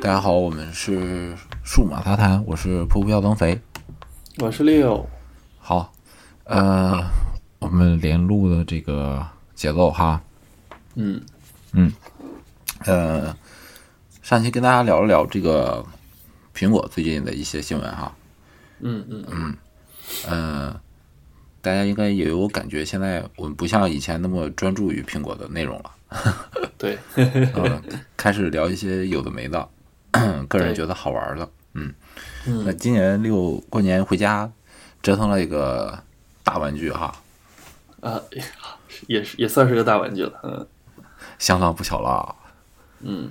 大家好，我们是数码杂谈，我是噗噗要增肥。我是 Leo，好，呃，我们连录的这个节奏哈，嗯。嗯。呃，上期跟大家聊了聊这个苹果最近的一些新闻哈，嗯嗯。嗯呃，大家应该也有感觉，现在我们不像以前那么专注于苹果的内容了，对，嗯，开始聊一些有的没的，个人觉得好玩的，嗯，嗯。那今年六过年回家折腾了一个大玩具哈，啊，也是也算是个大玩具了，嗯。相当不小了。啊，嗯。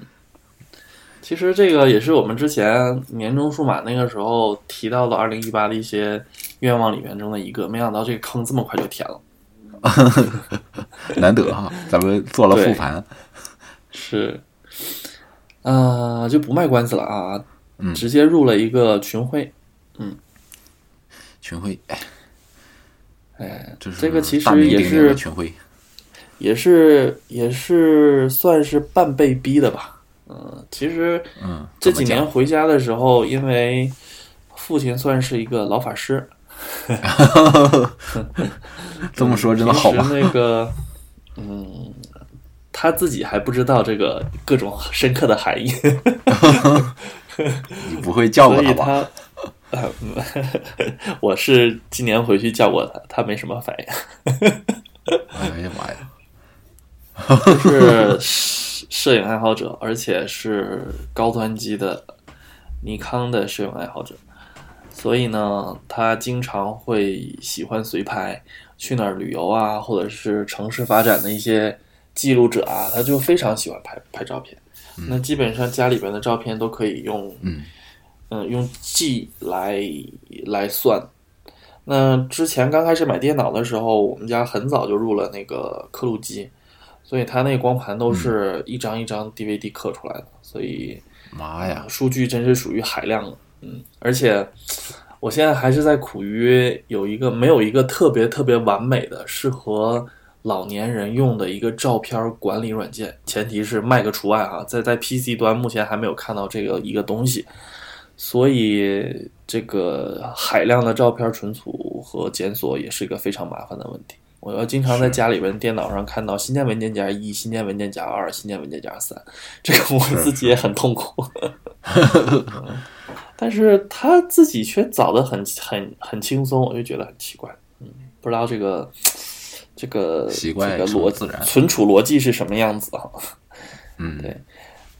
其实这个也是我们之前年终数码那个时候提到的二零一八的一些愿望里面中的一个，没想到这个坑这么快就填了。难得哈，咱们做了复盘，是，啊、就不卖关子了啊，嗯直接入了一个群会。嗯群会，哎，哎，这是这个其实也是群会，也是也是算是半被逼的吧。嗯，其实嗯，这几年回家的时候，因为父亲算是一个老法师 这么说真的好吗？那个，嗯，他自己还不知道这个各种深刻的含义，你不会叫过他吧？我是今年回去叫过他，他没什么反应。哎呀妈呀，是摄摄影爱好者，而且是高端机的尼康的摄影爱好者，所以呢，他经常会喜欢随拍，去哪儿旅游啊，或者是城市发展的一些记录者啊，他就非常喜欢拍拍照片。那基本上家里边的照片都可以用，嗯嗯，用 G 来来算。那之前刚开始买电脑的时候，我们家很早就入了那个刻录机，所以它那个光盘都是一张一张 DVD 刻出来的，所以妈呀，数据真是属于海量了。嗯，而且我现在还是在苦于有一个没有一个特别特别完美的适合老年人用的一个照片管理软件，前提是 Mac 除外哈，在在 PC 端目前还没有看到这个一个东西，所以这个海量的照片存储和检索也是一个非常麻烦的问题。我要经常在家里边电脑上看到新建文件夹一、新建文件夹二、新建文件夹三，这个我自己也很痛苦。嗯但是他自己却找的很很很轻松，我就觉得很奇怪。嗯，不知道这个这个习惯这个逻成自然存储逻辑是什么样子啊？嗯，对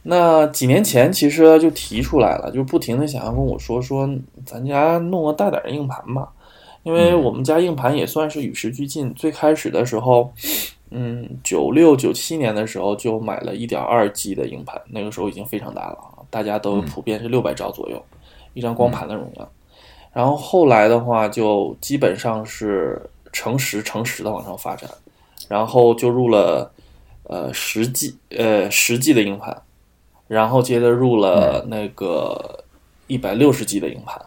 那几年前其实就提出来了，就不停的想要跟我说说，咱家弄个大点儿的硬盘吧，因为我们家硬盘也算是与时俱进。最开始的时候，嗯，九六九七年的时候就买了一点二 G 的硬盘，那个时候已经非常大了啊，大家都普遍是六百兆左右、一张光盘的容量。然后后来的话，就基本上是乘十乘十的往上发展，然后就入了呃实际呃十 G 的硬盘，然后接着入了那个一百六十 G 的硬盘，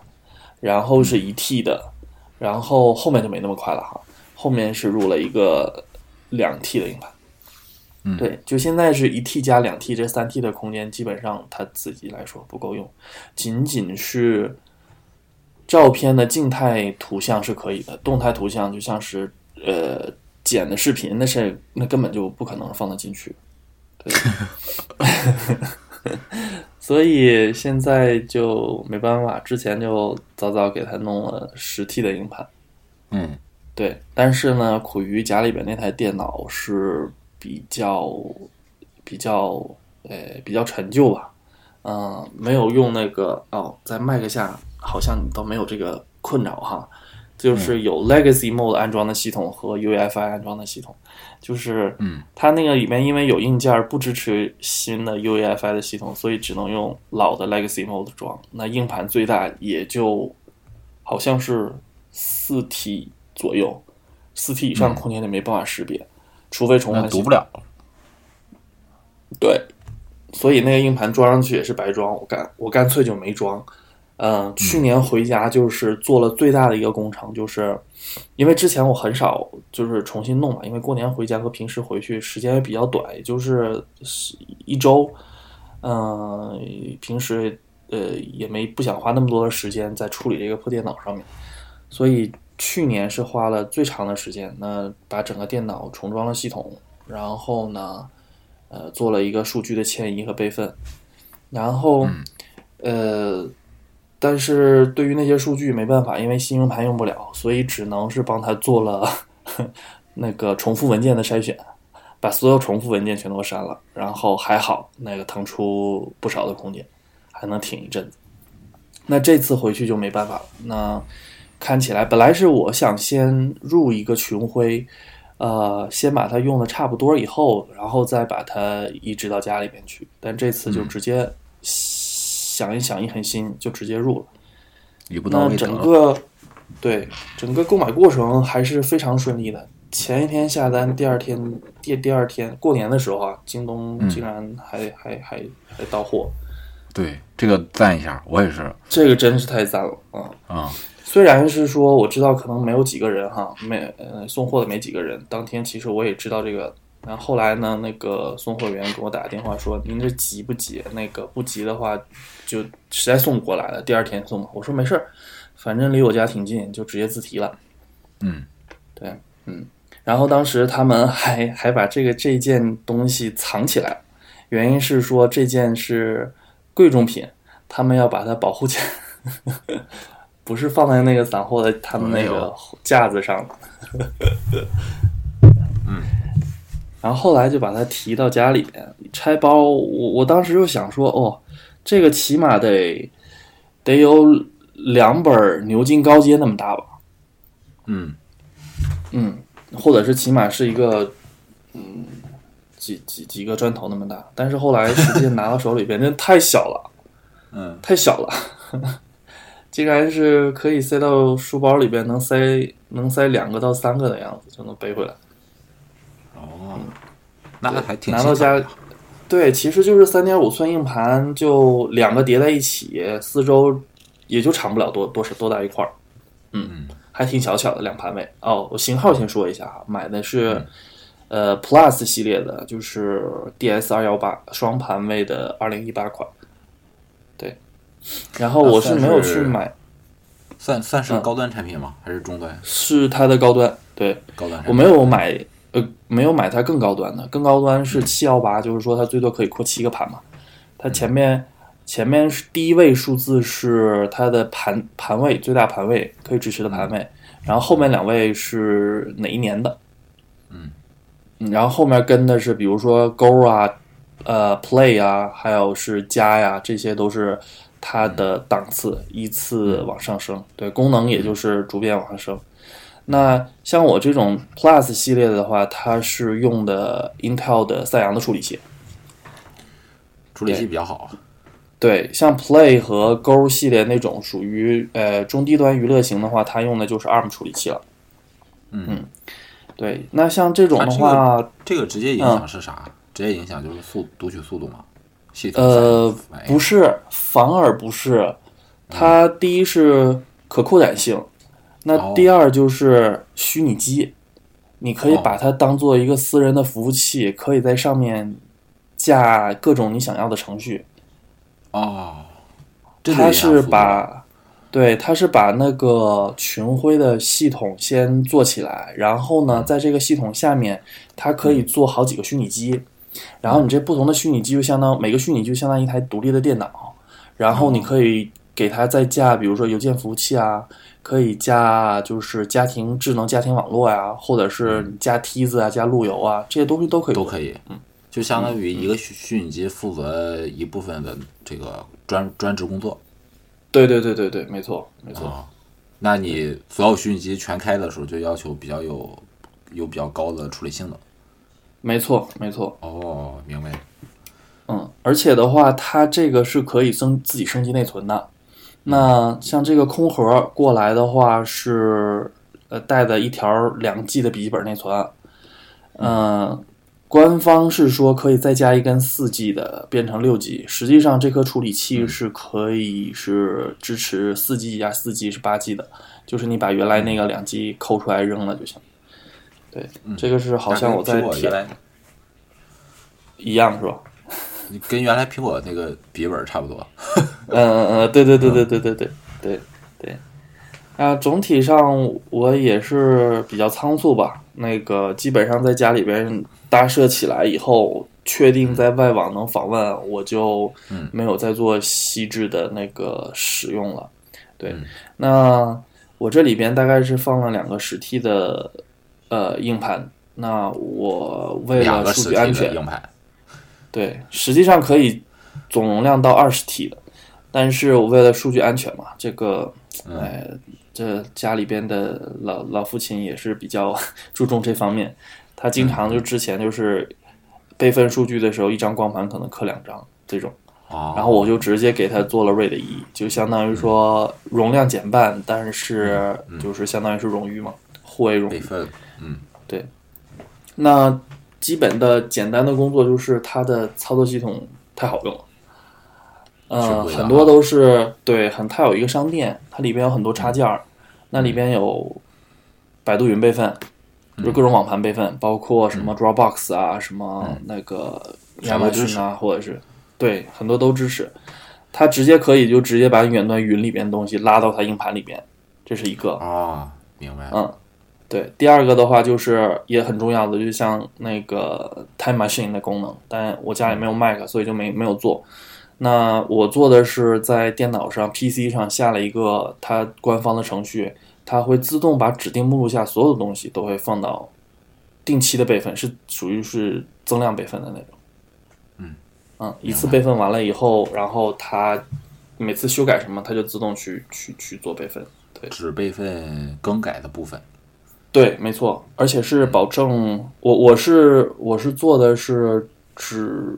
然后是一 T 的，然后后面就没那么快了哈，后面是入了一个两 T 的硬盘。嗯。对，就现在是一 T 加两 T，这三 T 的空间基本上它自己来说不够用，仅仅是照片的静态图像是可以的，动态图像就像是呃剪的视频，那是那根本就不可能放得进去。对，所以现在就没办法，之前就早早给他弄了十 T 的硬盘。嗯对，但是呢，苦于家里边那台电脑是比较比较呃比较陈旧吧，嗯、没有用那个哦，在 Mac 下好像你都没有这个困扰哈，就是有 Legacy Mode 安装的系统和 UEFI 安装的系统，就是嗯。它那个里面因为有硬件不支持新的 UEFI 的系统，所以只能用老的 Legacy Mode 装，那硬盘最大也就好像是四 T 左右，四 T 以上空间就没办法识别，除非重读不了，对，所以那个硬盘装上去也是白装，我干我干脆就没装。嗯，去年回家就是做了最大的一个工程，就是因为之前我很少就是重新弄嘛，因为过年回家和平时回去时间也比较短，也就是一周。嗯、平时呃也没不想花那么多的时间在处理这个破电脑上面，所以去年是花了最长的时间，那把整个电脑重装了系统，然后呢，呃，做了一个数据的迁移和备份，然后、呃，但是对于那些数据没办法，因为新硬盘用不了，所以只能是帮他做了 那个重复文件的筛选。把所有重复文件全都删了，然后还好那个腾出不少的空间，还能挺一阵子。那这次回去就没办法了。那看起来本来是我想先入一个群晖，呃，先把它用的差不多以后，然后再把它移植到家里面去。但这次就直接想一想一狠心，就直接入了。那。整个对整个购买过程还是非常顺利的。前一天下单，第二天第第二天过年的时候啊，京东竟然还、还还还到货，对，这个赞一下，我也是这个真是太赞了啊！啊、虽然是说我知道可能没有几个人哈，没呃送货的没几个人，当天其实我也知道这个。然后后来呢，那个送货员给我打电话说：“您这急不急？那个不急的话，就实在送不过来了，第二天送吧。”我说没事儿，反正离我家挺近，就直接自提了。嗯，对，嗯。然后当时他们还还把这个这件东西藏起来，原因是说这件是贵重品，他们要把它保护起来，不是放在那个散货的他们那个架子上。嗯。然后后来就把它提到家里边拆包，我我当时就想说，哦，这个起码得得有两本牛津高阶那么大吧。嗯，嗯，或者是起码是一个，嗯，几几几个砖头那么大。但是后来实际拿到手里边，真的太小了，嗯，太小了，竟然是可以塞到书包里边，能塞能塞两个到三个的样子，就能背回来。哦，那还挺拿到家新潮的，对，其实就是三点五寸硬盘，就两个叠在一起，四周也就长不了多多少多大一块儿。嗯，还挺小巧的两盘位。哦，我型号先说一下哈，买的是、呃 Plus 系列的，就是 DS 二幺八双盘位的二零一八款。对，然后我是没有去买，算算是嗯高端产品吗？还是中端？是它的高端。对，高端。我没有买，呃，没有买它更高端的，更高端是七幺八，就是说它最多可以扩七个盘嘛。它前面前面是第一位数字是它的盘盘位最大盘位可以支持的盘位，然后后面两位是哪一年的？嗯嗯，然后后面跟的是比如说勾啊、呃 Play 啊，还有是加呀，这些都是它的档次依次往上升，对功能也就是逐渐往上升。那像我这种 Plus 系列的话，它是用的 Intel 的赛扬的处理器。处理器比较好啊。对，像 Play 和 Go 系列那种属于呃中低端娱乐型的话，它用的就是 ARM 处理器了。嗯，对，那像这种的话，这个直接影响是啥？直接影响就是速读取速度嘛？系统呃不是，反而不是。它第一是可扩展性，那哦。第二就是虚拟机，你可以哦。把它当做一个私人的服务器，可以在上面架各种你想要的程序。哦，这个它是把，对，它是把那个群晖的系统先做起来，然后呢，在这个系统下面，它可以做好几个虚拟机，然后你这不同的虚拟机就相当每个虚拟机就相当于一台独立的电脑，然后你可以给它再架，比如说邮件服务器啊，可以加就是家庭智能家庭网络呀、或者是加梯子啊、加路由啊，这些东西都可以都可以，嗯，就相当于一个虚虚拟机负责一部分的这个专专职工作对对对对对，没错没错。啊。那你所有虚拟机全开的时候，就要求比较有有比较高的处理性能。没错，没错，哦，明白。嗯，而且的话，它这个是可以升自己升级内存的。那像这个空盒过来的话，是呃带的一条两 G 的笔记本内存，嗯、官方是说可以再加一根四 G 的，变成六 G。实际上，这颗处理器是可以是支持四 G 加四 G 是八 G 的，就是你把原来那个两 G 抠出来扔了就行。对，这个是好像我在我铁原来一样是吧？跟原来苹果那个笔记本差不多。嗯嗯嗯，对对对对对对对对对。啊，总体上我也是比较仓促吧。那个基本上在家里边搭设起来以后，确定在外网能访问，我就没有再做细致的那个使用了。对，那我这里边大概是放了两个十 T 的呃硬盘。那我为了数据安全，硬盘，对，实际上可以总容量到二十 T 的，但是我为了数据安全嘛，这个，哎，这家里边的老老父亲也是比较 注重这方面，他经常就之前就是备份数据的时候，一张光盘可能刻两张这种，然后我就直接给他做了 RAID 一，就相当于说容量减半，但是就是相当于是冗余嘛，互为冗余，嗯，对。那基本的简单的工作就是它的操作系统太好用了，呃，很多都是对，很它有一个商店，它里边有很多插件儿，那里边有百度云备份，就各种网盘备份，包括什么 Dropbox 啊，什么那个亚马逊啊，或者是对，很多都支持，它直接可以就直接把远端云里边的东西拉到它硬盘里边，这是一个。啊，明白，嗯。对，第二个的话就是也很重要的，就像那个 Time Machine 的功能，但我家里没有 Mac，所以就没没有做。那我做的是在电脑上 PC 上下了一个它官方的程序，它会自动把指定目录下所有的东西都会放到定期的备份，是属于是增量备份的那种。嗯嗯，一次备份完了以后，然后它每次修改什么，它就自动去去去做备份。对，只备份更改的部分。对，没错，而且是保证我我是我是做的是只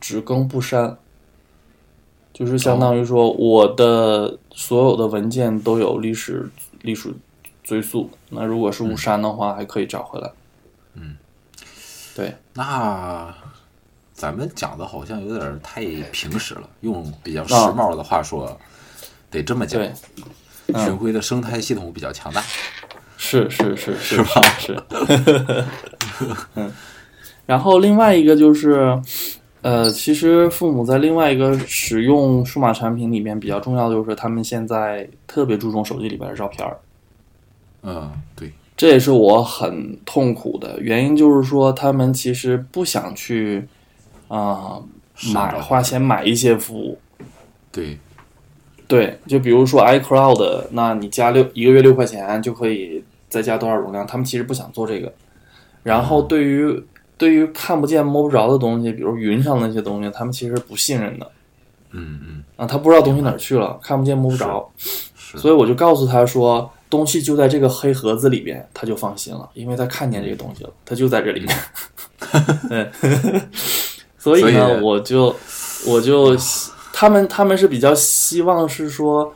只更不删，就是相当于说我的所有的文件都有历史历史追溯，那如果是误删的话，还可以找回来。嗯，对，那咱们讲的好像有点太平实了，用比较时髦的话说，得这么讲，群晖的生态系统比较强大。是是是是吧？是，嗯，然后另外一个就是，呃，其实父母在另外一个使用数码产品里面比较重要的就是，他们现在特别注重手机里边的照片儿。嗯，对，这也是我很痛苦的原因，就是说他们其实不想去啊买花钱买一些服务。对。对，就比如说 iCloud，那你加六一个月六块钱就可以再加多少容量？他们其实不想做这个。然后对于对于看不见摸不着的东西，比如云上那些东西，他们其实不信任的。嗯嗯。啊，他不知道东西哪儿去了，看不见摸不着。所以我就告诉他说，东西就在这个黑盒子里边，他就放心了，因为他看见这个东西了，他就在这里面。对。所以呢，我就我就。他们他们是比较希望是说，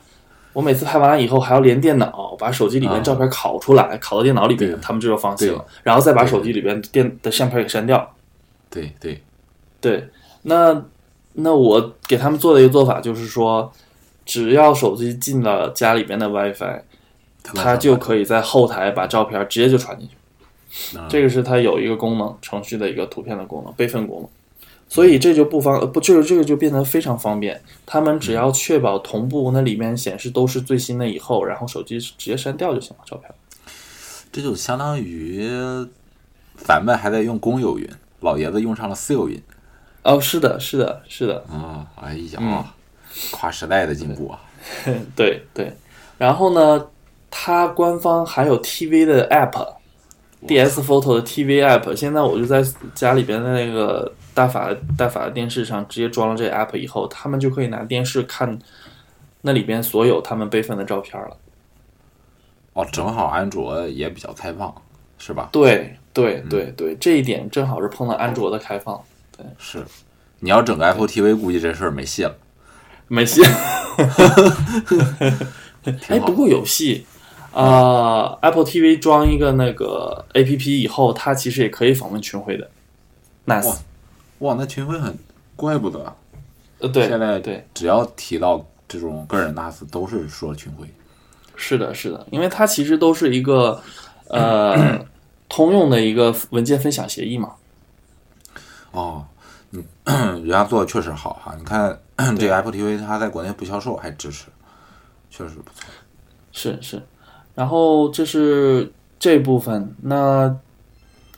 我每次拍完了以后还要连电脑，把手机里面照片拷出来，拷到电脑里边，他们就要放弃了，然后再把手机里边电的相片给删掉。对对对，那那我给他们做的一个做法就是说，只要手机进了家里边的 WiFi，它就可以在后台把照片直接就传进去。这个是它有一个功能，程序的一个图片的功能，备份功能。所以这就不方不就是这个就变得非常方便。他们只要确保同步，那里面显示都是最新的以后，然后手机直接删掉就行了照片。这就相当于咱们还在用公有云，老爷子用上了私有云。哦，是的，是的，是的。啊，哎呀，跨时代的进步啊！对对。然后呢，它官方还有 TV 的 App，DS Photo 的 TV App。现在我就在家里边的那个。大法大法的电视上直接装了这 app 以后，他们就可以拿电视看那里边所有他们备份的照片了。哦，正好安卓也比较开放，是吧？对对对对，这一点正好是碰到安卓的开放。对，是。你要整个 Apple TV，估计这事儿没戏了。没戏。哎，不过有戏啊！Apple TV 装一个那个 APP 以后，它其实也可以访问群晖的。Nice。哇，那群晖很，怪不得，呃，对，现在对，只要提到这种个人 NAS，都是说群晖。是的，是的，因为它其实都是一个呃 通用的一个文件分享协议嘛。哦，嗯，人家做的确实好哈。你看 这个 Apple TV，它在国内不销售，还支持，确实不错。是是，然后这是这部分。那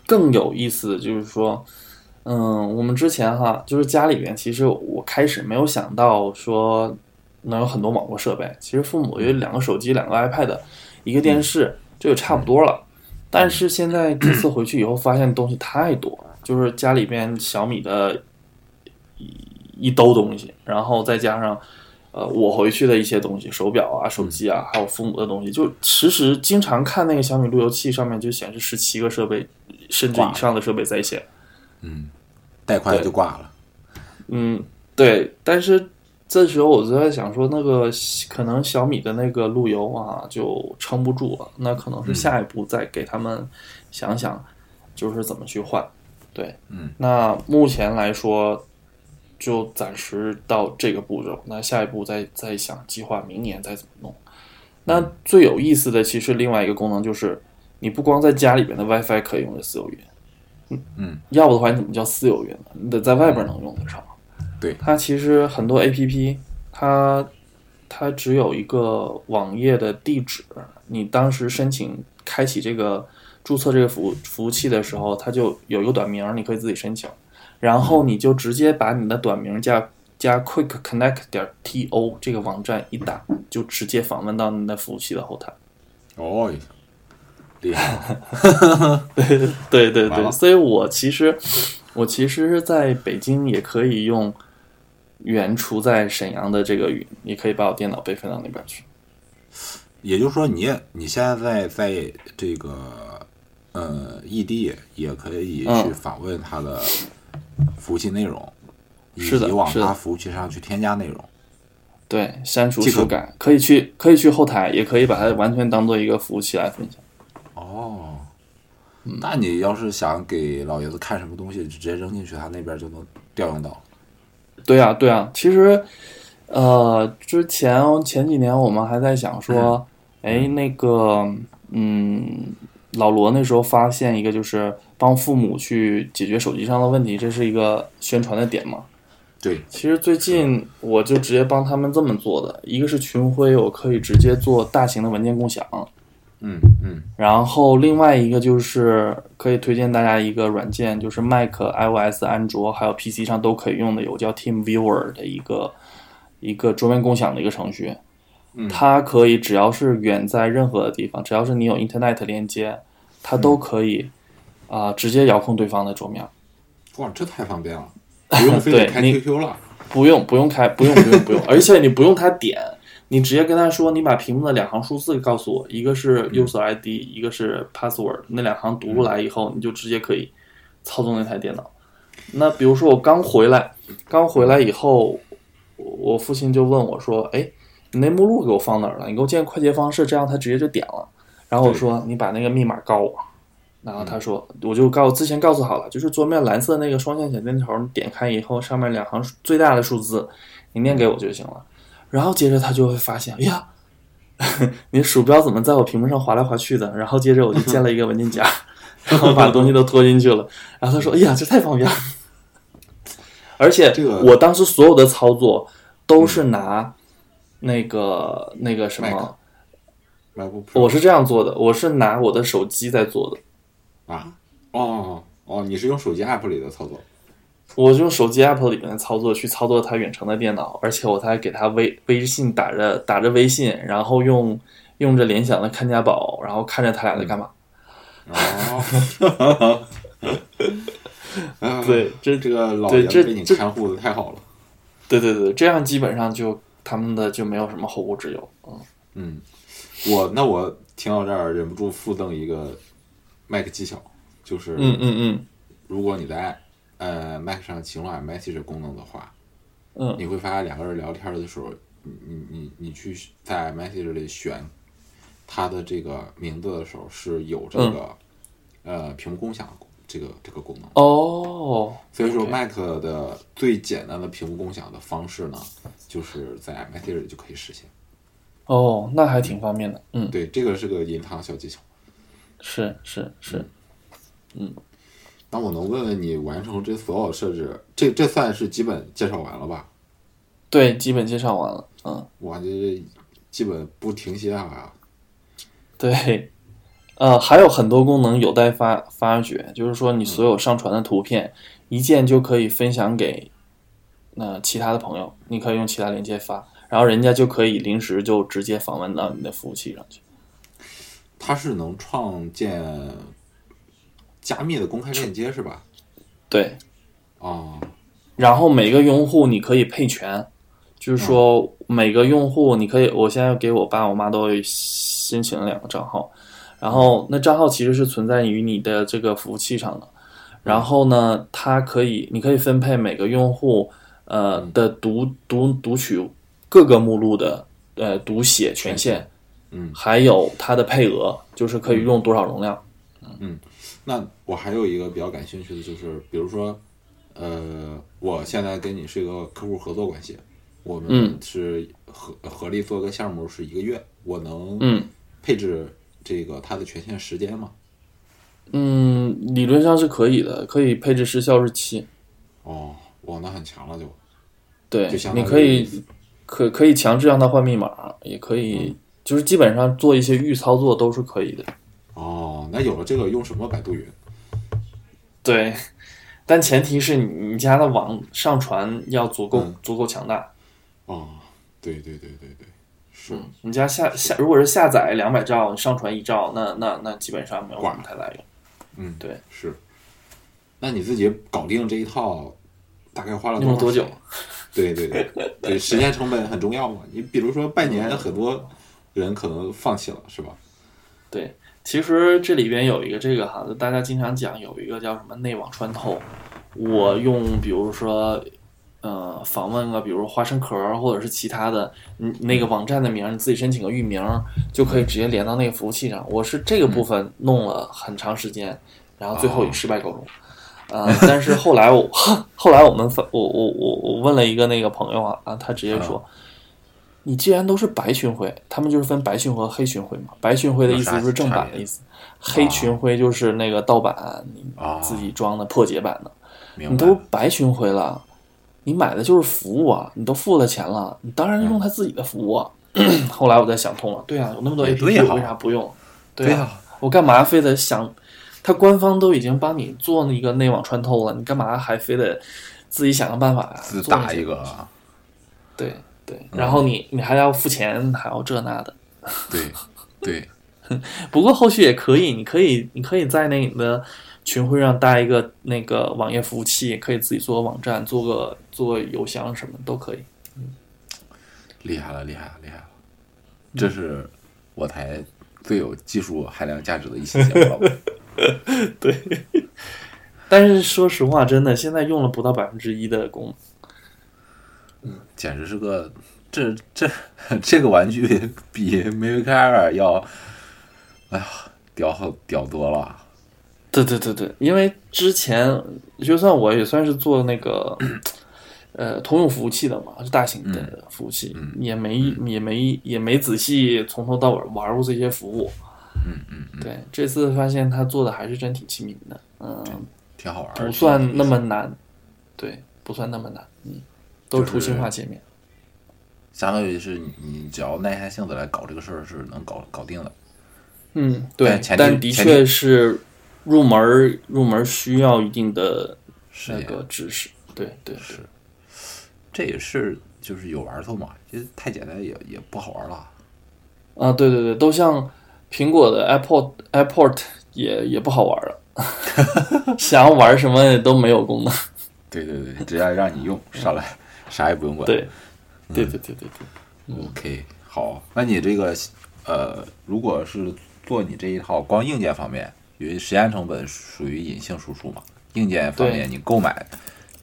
更有意思的就是说，嗯，我们之前哈，就是家里边，其实我开始没有想到说能有很多网络设备。其实父母有两个手机、两个 iPad、一个电视，这就差不多了。但是现在这次回去以后，发现东西太多，就是家里边小米的一一兜东西，然后再加上。呃，我回去的一些东西，手表啊、手机啊，还有父母的东西，就其实经常看那个小米路由器上面就显示十七个设备，甚至以上的设备在线。嗯，带快就挂了。嗯，对。但是这时候我就在想说，那个可能小米的那个路由啊就撑不住了，那可能是下一步再给他们想想，就是怎么去换。对，嗯。那目前来说。就暂时到这个步骤，那下一步再再想计划明年再怎么弄。那最有意思的其实另外一个功能就是，你不光在家里边的 WiFi 可以用的私有云，嗯嗯，要不的话你怎么叫私有云呢？你得在外边能用得上。对，它其实很多 APP，它它只有一个网页的地址，你当时申请开启这个注册这个服务服务器的时候，它就有一个短名，你可以自己申请。然后你就直接把你的短名加加 quick connect 点 t o 这个网站一打，就直接访问到你的服务器的后台。哦，厉害！对对对对，所以我其实我其实在北京也可以用原处在沈阳的这个云，你可以把我电脑备份到那边去。也就是说，你你现在在在这个呃异地也可以去访问它的。服务器内容，以及往它服务器上去添加内容，对，删除修改可以去可以去后台，也可以把它完全当做一个服务器来分享。哦，那你要是想给老爷子看什么东西，就直接扔进去，他那边就能调用到。对啊，对啊，其实，呃，之前前几年我们还在想说，哎，那个，嗯。老罗那时候发现一个，就是帮父母去解决手机上的问题，这是一个宣传的点嘛？对，其实最近我就直接帮他们这么做的，一个是群晖，我可以直接做大型的文件共享，嗯嗯，然后另外一个就是可以推荐大家一个软件，就是 Mac、iOS、安卓还有 PC 上都可以用的，有叫 Team Viewer 的一个一个桌面共享的一个程序。它可以只要是远在任何的地方，只要是你有 Internet 连接，它都可以啊，直接遥控对方的桌面。哇，这太方便了，不用非得开 QQ 了。不用，不用开，不用，不用，不用。而且你不用他点，你直接跟他说，你把屏幕的两行数字告诉我，一个是 User ID，一个是 Password，那两行读出来以后，你就直接可以操纵那台电脑。那比如说我刚回来，刚回来以后，我父亲就问我说：“哎。”你那目录给我放哪儿了？你给我建快捷方式，这样他直接就点了。然后我说你把那个密码告我。然后他说我就告之前告诉好了，就是桌面蓝色那个双线小箭头，你点开以后上面两行最大的数字，你念给我就行了。然后接着他就会发现，哎呀，你鼠标怎么在我屏幕上划来划去的？然后接着我就建了一个文件夹，然后把东西都拖进去了。然后他说，哎呀，这太方便了。而且我当时所有的操作都是拿。那个那个什么，我是这样做的，我是拿我的手机在做的。啊，哦哦，你是用手机 app 里的操作？我用手机 app 里面的操作去操作他远程的电脑，而且我还给他微微信打着打着微信，然后用用着联想的看家宝，然后看着他俩在干嘛。哦，对，这这个老爷子被你看护的太好了。对对对，这样基本上就。他们的就没有什么后顾之忧，嗯嗯，我那我听到这儿忍不住附赠一个 Mac 技巧，就是嗯嗯嗯，如果你在呃 Mac 上启用 Message 功能的话，嗯，你会发现两个人聊天的时候，你你你你去在 Message 里选他的这个名字的时候是有这个呃屏幕共享。这个这个功能哦，所以说 Mac 的最简单的屏幕共享的方式呢，就是在 Message 里就可以实现。哦，那还挺方便的。嗯，对，这个是个隐藏小技巧。是是是，嗯，那我能问问你，完成这所有设置，这这算是基本介绍完了吧？对，基本介绍完了。嗯，我感觉基本不停歇啊。对，呃，还有很多功能有待发发掘，就是说你所有上传的图片，一键就可以分享给那其他的朋友，你可以用其他链接发，然后人家就可以临时就直接访问到你的服务器上去。它是能创建加密的公开链接是吧？对。哦。然后每个用户你可以配权，就是说每个用户你可以，我现在给我爸我妈都申请了两个账号，然后那账号其实是存在于你的这个服务器上的，然后呢，它可以你可以分配每个用户呃的读读读取各个目录的呃读写权限，嗯，还有它的配额，就是可以用多少容量，嗯，那我还有一个比较感兴趣的就是，比如说。呃，我现在跟你是一个客户合作关系，我们是合合力做个项目是一个月，我能配置这个它的权限时间吗？嗯，理论上是可以的，可以配置失效日期。哦，哇，那很强了就。对，你可以可可以强制让他换密码，也可以，就是基本上做一些预操作都是可以的。哦，那有了这个，用什么百度云？对。但前提是你你家的网上传要足够足够强大。哦，对对对对对，是你家下下如果是下载两百兆，上传一兆，那那那基本上没有什么太大用。嗯，对，是。那你自己搞定这一套，大概花了多了多久？对对对对，时间成本很重要嘛。你比如说半年，很多人可能放弃了，是吧？对。其实这里边有一个这个哈，大家经常讲有一个叫什么内网穿透。我用比如说，呃，访问个比如花生壳或者是其他的，嗯，那个网站的名，你自己申请个域名，就可以直接连到那个服务器上。我是这个部分弄了很长时间，然后最后以失败告终。呃，但是后来我 后来我们我我我我问了一个那个朋友啊，啊，他直接说。你既然都是白群晖，他们就是分白群晖和黑群晖嘛。白群晖的意思就是正版的意思，黑群晖就是那个盗版，你自己装的破解版的。你都白群晖了，你买的就是服务啊，你都付了钱了，你当然用他自己的服务。啊。后来我才想通了，对啊，有那么多 APP，为啥不用？对啊，我干嘛非得想？他官方都已经帮你做那个内网穿透了，你干嘛还非得自己想个办法呀？自打一个，对。对，然后你你还要付钱，还要这那的。对，对。不过后续也可以，你可以你可以在那你的群会上搭一个那个网页服务器，可以自己做个网站，做个做个邮箱什么都可以。嗯，厉害了，厉害了，厉害了！这是我台最有技术含量价值的一期节目了。对。但是说实话，真的现在用了不到百分之一的功能。简直是个，这这这个玩具 比 Mavic Air 要，哎呀，屌好屌多了。对对对对，因为之前就算我也算是做那个，呃，通用服务器的嘛，是大型的服务器，也没也没也没仔细从头到尾玩过这些服务。嗯嗯，对，这次发现他做的还是真挺亲民的，嗯，挺好玩，不算那么难，对，不算那么难，嗯。都是图形化界面，相当于是你只要耐下性子来搞这个事儿，是能搞搞定的。嗯，对，但的确是入门入门需要一定的那个知识。对对是，这也是就是有玩头嘛，其实太简单也也不好玩了。啊，对对对，都像苹果的 Apple Airport 也也不好玩了，想要玩什么都没有功能。对对对，只要让你用上来。啥也不用管。对，对对对对对。OK，好，那你这个呃，如果是做你这一套光硬件方面，因为时间成本属于隐性输出嘛，硬件方面你购买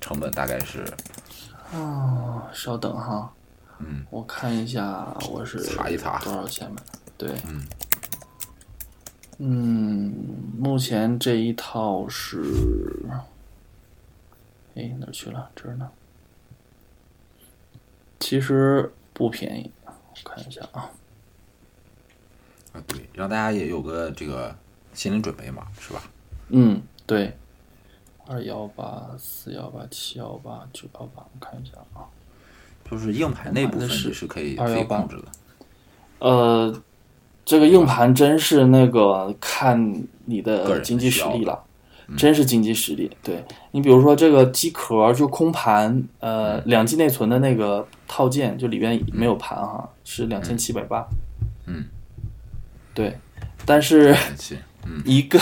成本大概是？哦，稍等哈。嗯。我看一下，我是查一查多少钱买的？对。嗯。嗯，目前这一套是，哎，哪去了？这儿呢。其实不便宜，我看一下啊。啊，对，让大家也有个这个心理准备嘛，是吧？嗯，对。二幺八、四幺八、七幺八、九幺八，我看一下啊。就是硬盘那部分是可以可以控制的。呃，这个硬盘真是那个看你的经济实力了，真是经济实力。对你比如说这个机壳就空盘，呃，两 G 内存的那个套件就里边没有盘哈，是两千七百八。嗯，对，但是一个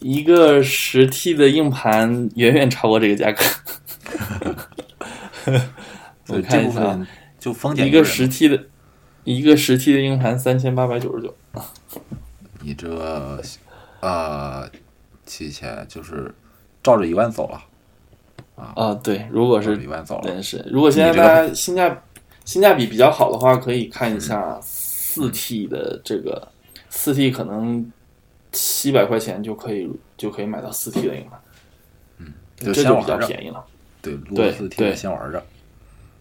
一个十 T 的硬盘远远超过这个价格。我看一下，就封建一个十 T 的，一个十 T 的硬盘三千八百九十九。你这呃七千就是照着一万走了啊？啊，对，如果是一万走了，真是。如果现在大家性价性价比比较好的话，可以看一下四 T 的这个四 T，可能七百块钱就可以就可以买到四 T 的硬盘。嗯，这就比较便宜了。对，对四 T 先玩着。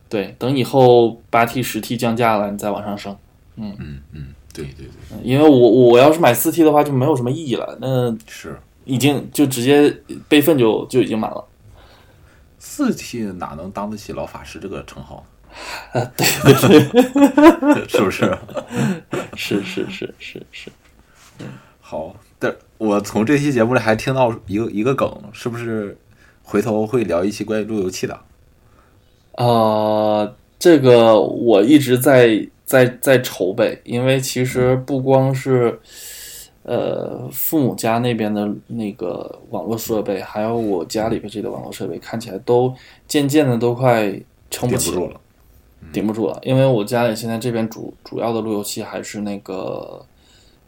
对，等以后八 T 十 T 降价了，你再往上升。嗯嗯嗯，对对对。因为我我要是买四 T 的话，就没有什么意义了。那是已经就直接备份就就已经满了。四 T 哪能当得起老法师这个称号？啊，对对对，是不是？是是是是是。嗯，好。但我从这期节目里还听到一个一个梗，是不是回头会聊一期关于路由器的？呃，这个我一直在在在筹备，因为其实不光是呃父母家那边的那个网络设备，还有我家里边这个网络设备，看起来都渐渐的都快撑不起了，顶不住了。因为我家里现在这边主主要的路由器还是那个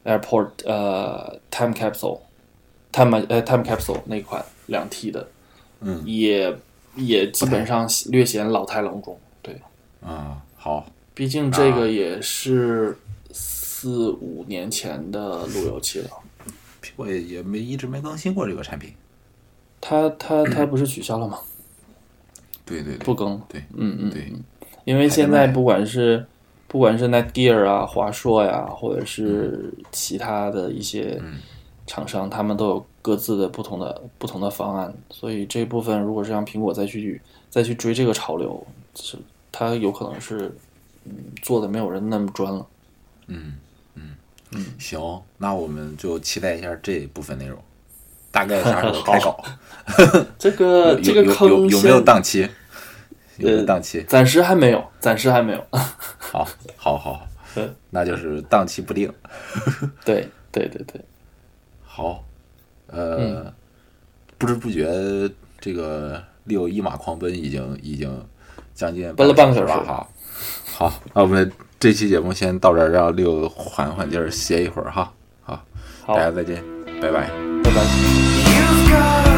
Airport 呃 Time Capsule Time 呃 Time Capsule 那款两 T 的，嗯，也。也基本上略显老态龙钟，对，啊，好，毕竟这个也是四五年前的路由器了，苹果也也没一直没更新过这个产品，它它它不是取消了吗？对对，不更，对，嗯嗯对，因为现在不管是不管是 Netgear 啊、华硕呀，或者是其他的一些。厂商他们都有各自的不同的不同的方案，所以这部分如果是让苹果再去再去追这个潮流，是它有可能是嗯做的没有人那么专了。嗯嗯嗯，行，那我们就期待一下这部分内容，大概啥时候开搞？这个这个坑有没有档期？有档期？暂时还没有，暂时还没有。好，好，好，那就是档期不定。对对对对。好，呃，不知不觉这个六一马狂奔已经已经将近奔了半个小时了哈。好，那我们这期节目先到这儿，让六缓缓劲儿歇一会儿哈。好，大家再见，拜拜，拜拜。